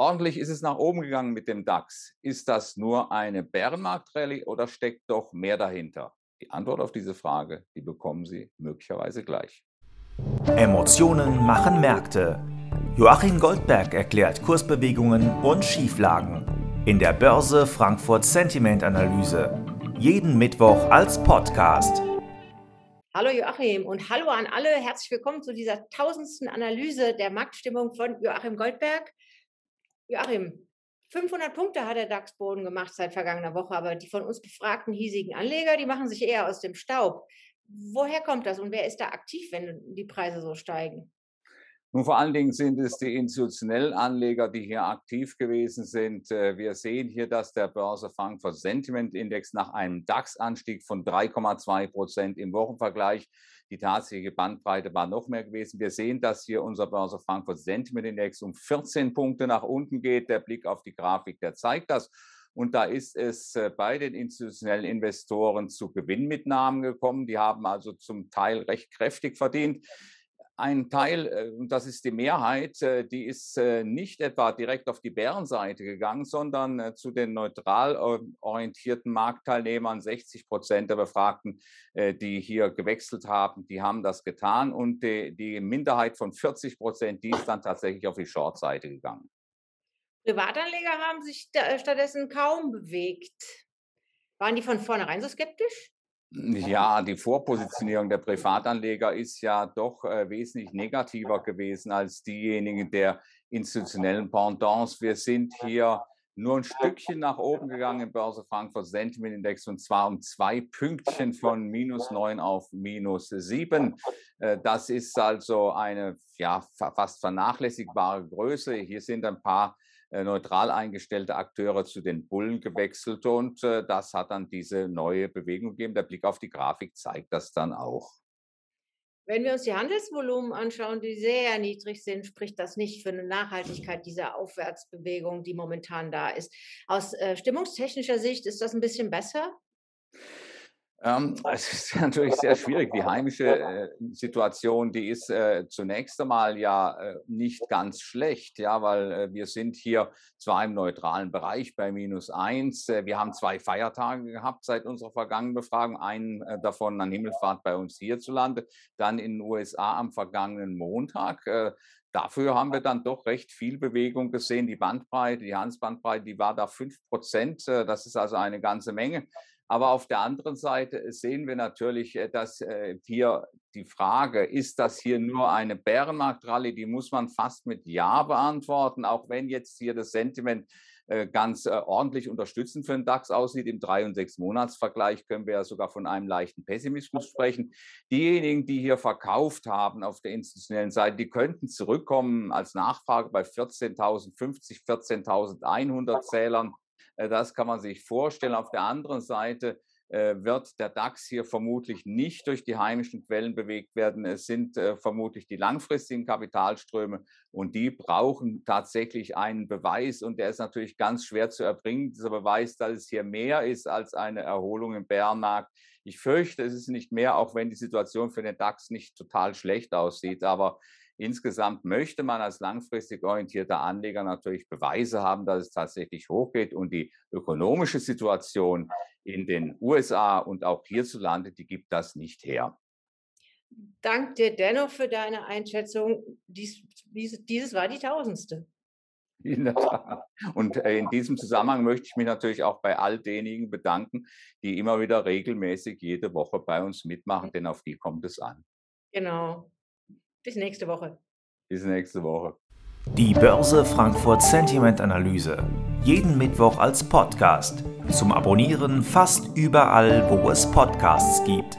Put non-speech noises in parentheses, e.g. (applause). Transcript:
Ordentlich ist es nach oben gegangen mit dem DAX. Ist das nur eine Bärenmarktrallye oder steckt doch mehr dahinter? Die Antwort auf diese Frage, die bekommen Sie möglicherweise gleich. Emotionen machen Märkte. Joachim Goldberg erklärt Kursbewegungen und Schieflagen in der Börse Frankfurt Sentiment Analyse. Jeden Mittwoch als Podcast. Hallo Joachim und hallo an alle. Herzlich willkommen zu dieser tausendsten Analyse der Marktstimmung von Joachim Goldberg. Joachim, 500 Punkte hat der DAX-Boden gemacht seit vergangener Woche, aber die von uns befragten hiesigen Anleger, die machen sich eher aus dem Staub. Woher kommt das und wer ist da aktiv, wenn die Preise so steigen? Nun, vor allen Dingen sind es die institutionellen Anleger, die hier aktiv gewesen sind. Äh, wir sehen hier, dass der Börse Frankfurt Sentiment Index nach einem DAX-Anstieg von 3,2 Prozent im Wochenvergleich die tatsächliche Bandbreite war noch mehr gewesen. Wir sehen, dass hier unser Börse Frankfurt Sentiment Index um 14 Punkte nach unten geht. Der Blick auf die Grafik, der zeigt das. Und da ist es äh, bei den institutionellen Investoren zu Gewinnmitnahmen gekommen. Die haben also zum Teil recht kräftig verdient ein Teil, äh, das ist die Mehrheit, äh, die ist äh, nicht etwa direkt auf die Bärenseite gegangen, sondern zu den neutral orientierten Marktteilnehmern. 60 Prozent der Befragten, die hier gewechselt haben, die haben das getan. Und die, die Minderheit von 40 Prozent, die ist dann tatsächlich auf die Shortseite gegangen. Privatanleger haben sich stattdessen kaum bewegt. Waren die von vornherein so skeptisch? Ja, die Vorpositionierung der Privatanleger ist ja doch äh, wesentlich negativer gewesen als diejenigen der institutionellen Pendants. Wir sind hier nur ein Stückchen nach oben gegangen im Börse Frankfurt Sentiment Index und zwar um zwei Pünktchen von minus neun auf minus sieben. Äh, das ist also eine ja, fast vernachlässigbare Größe. Hier sind ein paar neutral eingestellte Akteure zu den Bullen gewechselt und äh, das hat dann diese neue Bewegung gegeben. Der Blick auf die Grafik zeigt das dann auch. Wenn wir uns die Handelsvolumen anschauen, die sehr niedrig sind, spricht das nicht für eine Nachhaltigkeit dieser Aufwärtsbewegung, die momentan da ist. Aus äh, stimmungstechnischer Sicht ist das ein bisschen besser? Ähm, (laughs) es ist natürlich sehr schwierig. Die heimische äh, Situation, die ist äh, zunächst einmal ja äh, nicht ganz schlecht, ja, weil äh, wir sind hier zwar im neutralen Bereich bei minus eins. Äh, wir haben zwei Feiertage gehabt seit unserer vergangenen Befragung. Einen äh, davon an Himmelfahrt bei uns hierzulande, dann in den USA am vergangenen Montag. Dafür haben wir dann doch recht viel Bewegung gesehen. Die Bandbreite, die Handelsbandbreite, die war da fünf Prozent. Das ist also eine ganze Menge. Aber auf der anderen Seite sehen wir natürlich, äh, dass äh, hier die Frage, ist das hier nur eine Bärenmarktrallye, die muss man fast mit Ja beantworten, auch wenn jetzt hier das Sentiment äh, ganz ordentlich unterstützend für den DAX aussieht. Im 3- und 6-Monats-Vergleich können wir ja sogar von einem leichten Pessimismus sprechen. Diejenigen, die hier verkauft haben auf der institutionellen Seite, die könnten zurückkommen als Nachfrage bei 14.050, 14.100 Zählern äh, das kann man sich vorstellen. Auf der anderen Seite äh, wird der DAX hier vermutlich nicht durch die heimischen Quellen bewegt werden. Es sind äh, vermutlich die langfristigen Kapitalströme und die brauchen tatsächlich einen Beweis und der ist natürlich ganz schwer zu erbringen. Dieser Beweis, dass es hier mehr ist als eine Erholung im Bärenmarkt. Ich fürchte, es ist nicht mehr, auch wenn die Situation für den DAX nicht total schlecht aussieht. Aber Insgesamt möchte man als langfristig orientierter Anleger natürlich Beweise haben, dass es tatsächlich hochgeht und die ökonomische Situation in den USA und auch hierzulande, die gibt das nicht her. Dank dir dennoch für deine Einschätzung. Dies, dieses war die tausendste. In der Tat. Und äh, in diesem Zusammenhang möchte ich mich natürlich auch bei all denjenigen bedanken, die immer wieder regelmäßig jede Woche bei uns mitmachen, denn auf die kommt es an. Genau. Bis nächste Woche. Bis nächste Woche. Die Börse Frankfurt Sentiment Analyse. Jeden Mittwoch als Podcast. Zum Abonnieren fast überall, wo es Podcasts gibt.